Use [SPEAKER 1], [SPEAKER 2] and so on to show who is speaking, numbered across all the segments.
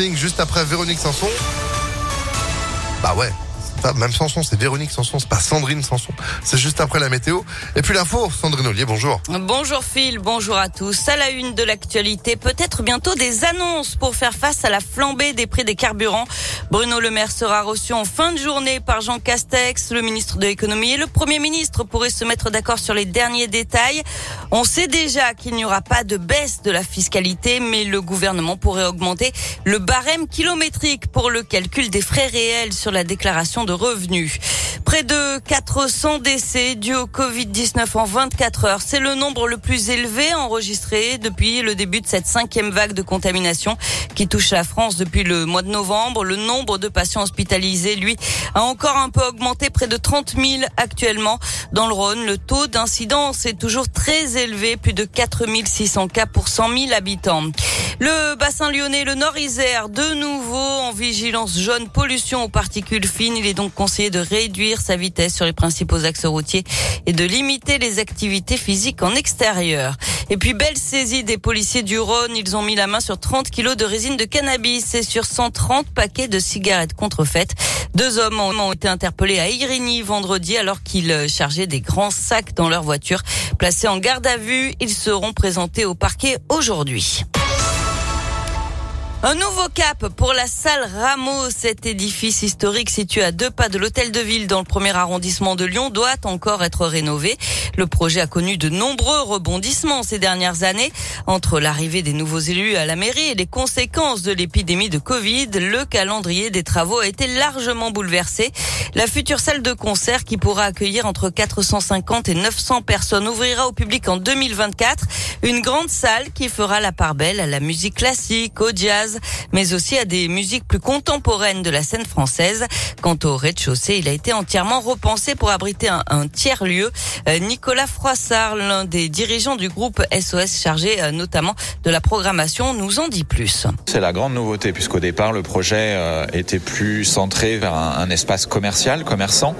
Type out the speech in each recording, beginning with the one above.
[SPEAKER 1] Juste après Véronique Sanson. Bah ouais, même Sanson, c'est Véronique Sanson, c'est pas Sandrine Sanson. C'est juste après la météo. Et puis l'info, Sandrine Ollier, bonjour.
[SPEAKER 2] Bonjour Phil, bonjour à tous. À la une de l'actualité, peut-être bientôt des annonces pour faire face à la flambée des prix des carburants. Bruno Le Maire sera reçu en fin de journée par Jean Castex, le ministre de l'économie et le premier ministre pourraient se mettre d'accord sur les derniers détails. On sait déjà qu'il n'y aura pas de baisse de la fiscalité, mais le gouvernement pourrait augmenter le barème kilométrique pour le calcul des frais réels sur la déclaration de revenus. Près de 400 décès dus au Covid-19 en 24 heures. C'est le nombre le plus élevé enregistré depuis le début de cette cinquième vague de contamination qui touche la France depuis le mois de novembre. Le nombre de patients hospitalisés, lui, a encore un peu augmenté, près de 30 000 actuellement. Dans le Rhône, le taux d'incidence est toujours très élevé, plus de 4 600 cas pour 100 000 habitants. Le bassin lyonnais, le Nord-Isère, de nouveau en vigilance jaune pollution aux particules fines. Il est donc conseillé de réduire sa vitesse sur les principaux axes routiers et de limiter les activités physiques en extérieur. Et puis belle saisie des policiers du Rhône, ils ont mis la main sur 30 kilos de résine de cannabis et sur 130 paquets de cigarettes contrefaites. Deux hommes ont été interpellés à Irigny vendredi alors qu'ils chargeaient des grands sacs dans leur voiture. Placés en garde à vue, ils seront présentés au parquet aujourd'hui. Un nouveau cap pour la salle Rameau. Cet édifice historique situé à deux pas de l'hôtel de ville dans le premier arrondissement de Lyon doit encore être rénové. Le projet a connu de nombreux rebondissements ces dernières années. Entre l'arrivée des nouveaux élus à la mairie et les conséquences de l'épidémie de Covid, le calendrier des travaux a été largement bouleversé. La future salle de concert qui pourra accueillir entre 450 et 900 personnes ouvrira au public en 2024. Une grande salle qui fera la part belle à la musique classique, au jazz, mais aussi à des musiques plus contemporaines de la scène française. Quant au rez-de-chaussée, il a été entièrement repensé pour abriter un, tiers-lieu. Euh, Froissart, l'un des dirigeants du groupe SOS chargé euh, notamment de la programmation, nous en dit plus.
[SPEAKER 3] C'est la grande nouveauté puisqu'au départ le projet euh, était plus centré vers un, espace commercial, commerçant,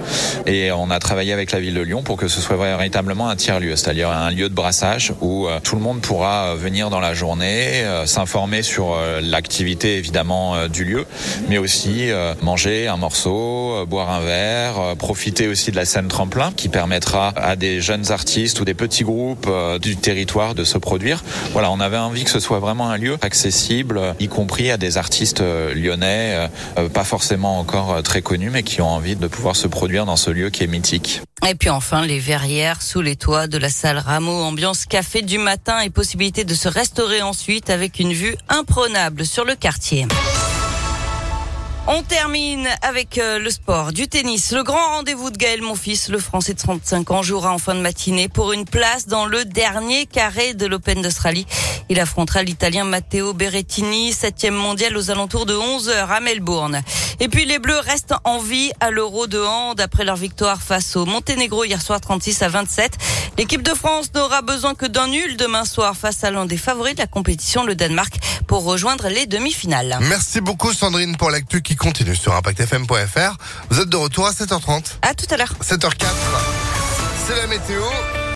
[SPEAKER 3] et on a travaillé avec la ville de Lyon pour que ce soit véritablement un tiers-lieu, c'est-à-dire un lieu de brassage où tout le monde pourra venir dans la journée, s'informer sur la activité évidemment euh, du lieu, mais aussi euh, manger un morceau, euh, boire un verre, profiter aussi de la scène tremplin qui permettra à des jeunes artistes ou des petits groupes du territoire de se produire. Voilà, on avait envie que ce soit vraiment un lieu accessible, y compris à des artistes lyonnais, pas forcément encore très connus, mais qui ont envie de pouvoir se produire dans ce lieu qui est mythique.
[SPEAKER 2] Et puis enfin, les verrières sous les toits de la salle Rameau, ambiance café du matin et possibilité de se restaurer ensuite avec une vue imprenable sur le quartier. On termine avec euh, le sport, du tennis. Le grand rendez-vous de Gaël Monfils, le Français de 35 ans, jouera en fin de matinée pour une place dans le dernier carré de l'Open d'Australie. Il affrontera l'Italien Matteo Berrettini, septième mondial aux alentours de 11 heures à Melbourne. Et puis les Bleus restent en vie à l'Euro de hand après leur victoire face au Monténégro hier soir 36 à 27. L'équipe de France n'aura besoin que d'un nul demain soir face à l'un des favoris de la compétition, le Danemark, pour rejoindre les demi-finales.
[SPEAKER 1] Merci beaucoup Sandrine pour l'actu qui continue sur impactfm.fr. Vous êtes de retour à 7h30.
[SPEAKER 2] À tout à l'heure.
[SPEAKER 1] 7h04. C'est la météo.